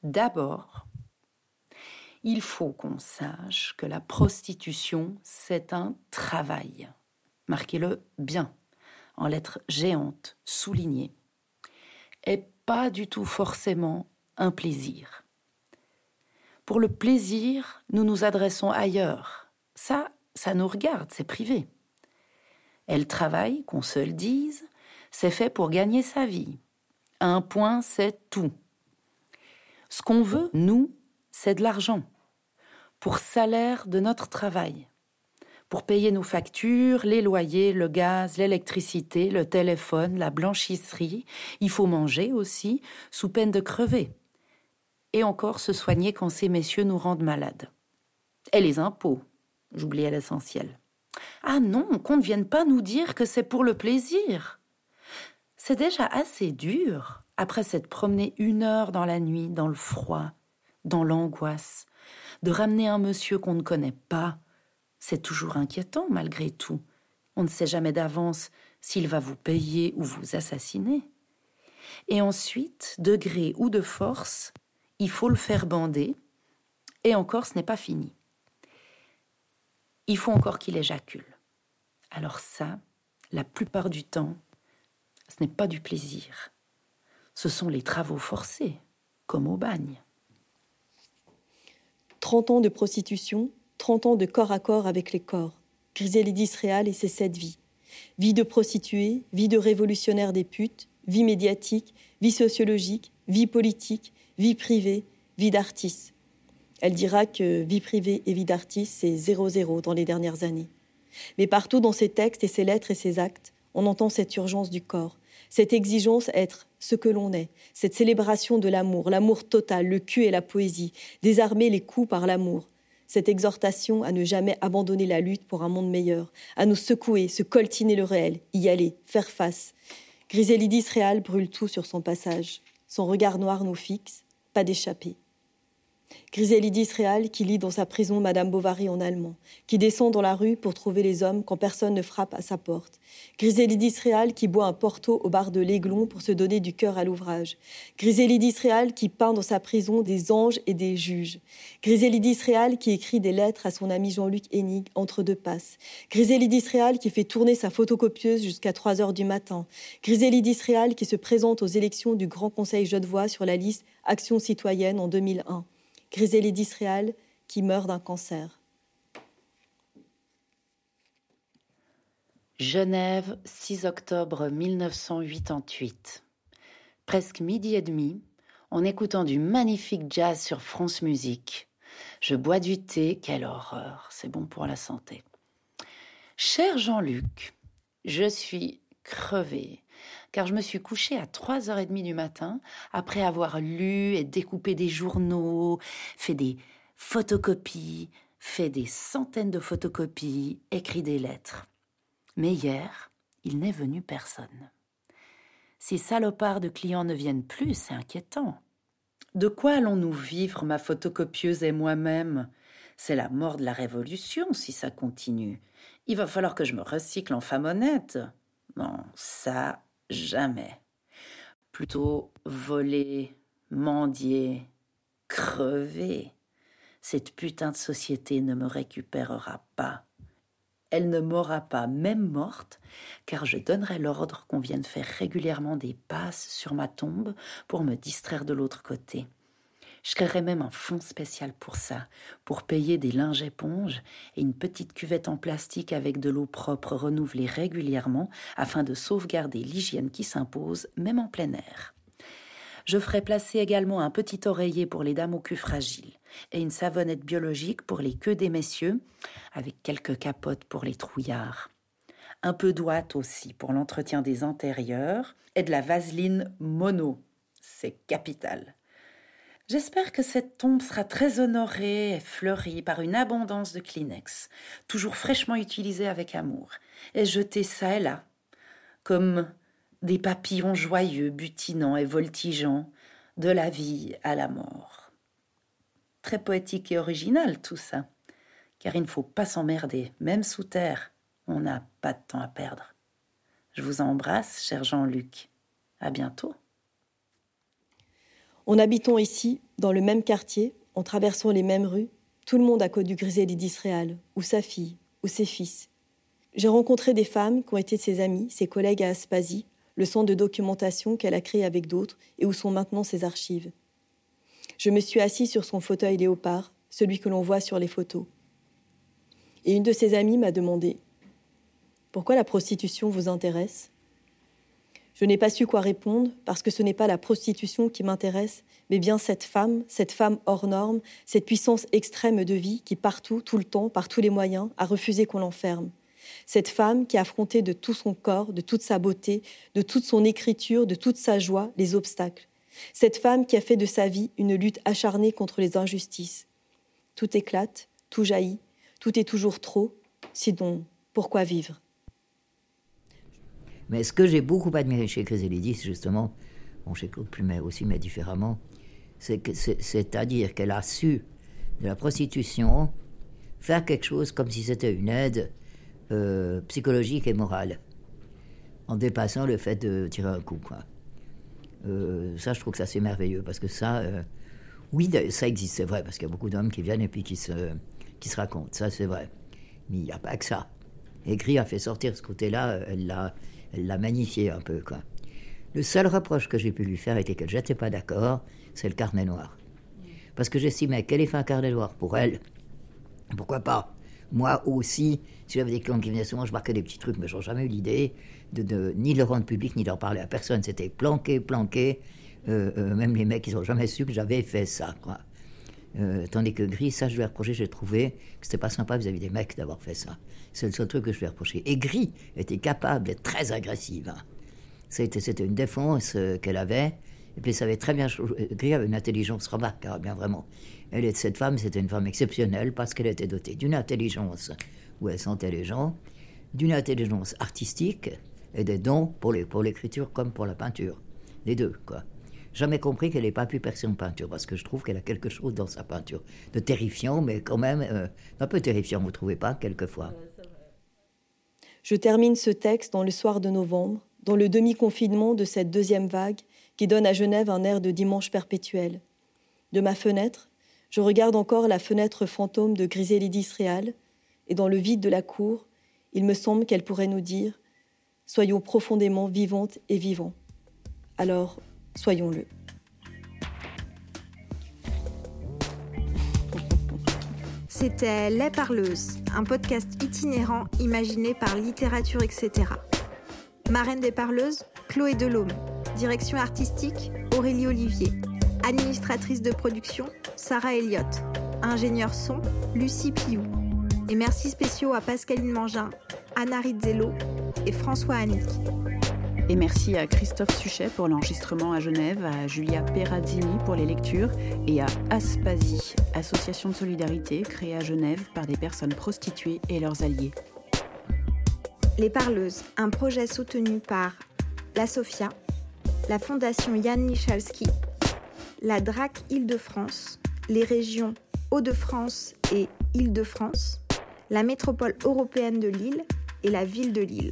D'abord, il faut qu'on sache que la prostitution, c'est un travail. Marquez-le bien, en lettres géantes, soulignées. Et pas du tout forcément un plaisir. Pour le plaisir, nous nous adressons ailleurs. Ça, ça nous regarde, c'est privé. Elle travaille, qu'on se le dise, c'est fait pour gagner sa vie. Un point, c'est tout. Ce qu'on veut, nous, c'est de l'argent, pour salaire de notre travail, pour payer nos factures, les loyers, le gaz, l'électricité, le téléphone, la blanchisserie. Il faut manger aussi, sous peine de crever. Et encore se soigner quand ces messieurs nous rendent malades. Et les impôts, j'oubliais l'essentiel. Ah non, qu'on ne vienne pas nous dire que c'est pour le plaisir. C'est déjà assez dur, après s'être promené une heure dans la nuit, dans le froid, dans l'angoisse, de ramener un monsieur qu'on ne connaît pas. C'est toujours inquiétant malgré tout. On ne sait jamais d'avance s'il va vous payer ou vous assassiner. Et ensuite, de gré ou de force, il faut le faire bander, et encore ce n'est pas fini. Il faut encore qu'il éjacule. Alors ça, la plupart du temps, ce n'est pas du plaisir. Ce sont les travaux forcés, comme au bagne. 30 ans de prostitution, 30 ans de corps à corps avec les corps. Griselidis Réal et ses sept vies. Vie de prostituée, vie de révolutionnaire des putes, vie médiatique, vie sociologique, vie politique, vie privée, vie d'artiste. Elle dira que vie privée et vie d'artiste, c'est 0-0 dans les dernières années. Mais partout dans ses textes et ses lettres et ses actes, on entend cette urgence du corps, cette exigence être ce que l'on est, cette célébration de l'amour, l'amour total, le cul et la poésie, désarmer les coups par l'amour, cette exhortation à ne jamais abandonner la lutte pour un monde meilleur, à nous secouer, se coltiner le réel, y aller, faire face. Griselidis réal brûle tout sur son passage. Son regard noir nous fixe, pas d'échappée. Griselidis Réal qui lit dans sa prison Madame Bovary en allemand, qui descend dans la rue pour trouver les hommes quand personne ne frappe à sa porte. Griselidis Réal qui boit un porto au bar de l'Aiglon pour se donner du cœur à l'ouvrage. Griselidis Réal qui peint dans sa prison des anges et des juges. Griselidis Réal qui écrit des lettres à son ami Jean-Luc Hennig entre deux passes. Griselidis Réal qui fait tourner sa photocopieuse jusqu'à 3 heures du matin. Griselidis Réal qui se présente aux élections du Grand Conseil Genevois sur la liste Action citoyenne en 2001. Griselidis Réal qui meurt d'un cancer. Genève, 6 octobre 1988. Presque midi et demi, en écoutant du magnifique jazz sur France Musique. Je bois du thé, quelle horreur, c'est bon pour la santé. Cher Jean-Luc, je suis crevée car je me suis couchée à 3h30 du matin après avoir lu et découpé des journaux, fait des photocopies, fait des centaines de photocopies, écrit des lettres. Mais hier, il n'est venu personne. Ces salopards de clients ne viennent plus, c'est inquiétant. De quoi allons-nous vivre, ma photocopieuse et moi-même? C'est la mort de la révolution si ça continue. Il va falloir que je me recycle en femme honnête. Non, ça, jamais. Plutôt voler, mendier, crever. Cette putain de société ne me récupérera pas. Elle ne m'aura pas, même morte, car je donnerai l'ordre qu'on vienne faire régulièrement des passes sur ma tombe pour me distraire de l'autre côté. Je créerai même un fonds spécial pour ça, pour payer des linges éponges et une petite cuvette en plastique avec de l'eau propre renouvelée régulièrement afin de sauvegarder l'hygiène qui s'impose, même en plein air. Je ferai placer également un petit oreiller pour les dames au cul fragile et une savonnette biologique pour les queues des messieurs, avec quelques capotes pour les trouillards. Un peu d'ouate aussi pour l'entretien des antérieurs et de la vaseline mono. C'est capital. J'espère que cette tombe sera très honorée et fleurie par une abondance de Kleenex, toujours fraîchement utilisés avec amour, et jetés ça et là, comme des papillons joyeux, butinants et voltigeants, de la vie à la mort. Très poétique et original tout ça, car il ne faut pas s'emmerder, même sous terre, on n'a pas de temps à perdre. Je vous embrasse, cher Jean-Luc. À bientôt. En habitant ici, dans le même quartier, en traversant les mêmes rues, tout le monde a connu Griselidis Réal, ou sa fille, ou ses fils. J'ai rencontré des femmes qui ont été ses amies, ses collègues à Aspasie, le centre de documentation qu'elle a créé avec d'autres et où sont maintenant ses archives. Je me suis assis sur son fauteuil léopard, celui que l'on voit sur les photos. Et une de ses amies m'a demandé Pourquoi la prostitution vous intéresse? Je n'ai pas su quoi répondre parce que ce n'est pas la prostitution qui m'intéresse, mais bien cette femme, cette femme hors norme, cette puissance extrême de vie qui partout, tout le temps, par tous les moyens, a refusé qu'on l'enferme. Cette femme qui a affronté de tout son corps, de toute sa beauté, de toute son écriture, de toute sa joie, les obstacles. Cette femme qui a fait de sa vie une lutte acharnée contre les injustices. Tout éclate, tout jaillit, tout est toujours trop, sinon pourquoi vivre? Mais ce que j'ai beaucoup admiré chez Chrysalidis, justement, bon, chez Claude Plumet aussi, mais différemment, c'est-à-dire qu'elle a su de la prostitution faire quelque chose comme si c'était une aide euh, psychologique et morale, en dépassant le fait de tirer un coup. Euh, ça, je trouve que c'est merveilleux, parce que ça, euh, oui, ça existe, c'est vrai, parce qu'il y a beaucoup d'hommes qui viennent et puis qui se, qui se racontent, ça c'est vrai. Mais il n'y a pas que ça. Gris a fait sortir ce côté-là, elle l'a elle l'a magnifié un peu, quoi. Le seul reproche que j'ai pu lui faire était qu'elle n'était pas d'accord, c'est le carnet noir. Parce que j'estimais qu'elle ait fait un carnet noir pour elle. Pourquoi pas? Moi aussi, si j'avais des clients qui venaient souvent, je marquais des petits trucs, mais n'ai jamais eu l'idée de, ni de le rendre public, ni d'en parler à personne. C'était planqué, planqué. Euh, euh, même les mecs, ils n'ont jamais su que j'avais fait ça, quoi. Euh, tandis que Gris, ça, je lui ai reproché, j'ai trouvé que c'était pas sympa vis-à-vis des mecs d'avoir fait ça. C'est le seul truc que je lui ai reproché. Et Gris était capable d'être très agressive. Hein. C'était une défense euh, qu'elle avait. Et puis, ça avait très bien écrit avec une intelligence remarquable, bien vraiment. Elle, cette femme, c'était une femme exceptionnelle parce qu'elle était dotée d'une intelligence où elle sentait les gens, d'une intelligence artistique et des dons pour l'écriture comme pour la peinture. Les deux, quoi. Jamais compris qu'elle n'ait pas pu percer en peinture parce que je trouve qu'elle a quelque chose dans sa peinture de terrifiant, mais quand même euh, un peu terrifiant, vous ne trouvez pas, quelquefois? Je termine ce texte dans le soir de novembre, dans le demi-confinement de cette deuxième vague qui donne à Genève un air de dimanche perpétuel. De ma fenêtre, je regarde encore la fenêtre fantôme de Griselidis Réal, et dans le vide de la cour, il me semble qu'elle pourrait nous dire Soyons profondément vivantes et vivants. Alors, soyons-le. C'était Les Parleuses, un podcast itinérant imaginé par Littérature, etc. Marraine des Parleuses, Chloé Delhomme. Direction artistique, Aurélie Olivier. Administratrice de production, Sarah Elliott. Ingénieur son, Lucie Piou. Et merci spéciaux à Pascaline Mangin, Anna Rizzello et François Annick. Et merci à Christophe Suchet pour l'enregistrement à Genève, à Julia Perazzini pour les lectures et à Aspasie, association de solidarité créée à Genève par des personnes prostituées et leurs alliés. Les Parleuses, un projet soutenu par la SOFIA, la Fondation Yann Michalski, la DRAC Île-de-France, les régions Hauts-de-France et Île-de-France, la métropole européenne de Lille et la ville de Lille.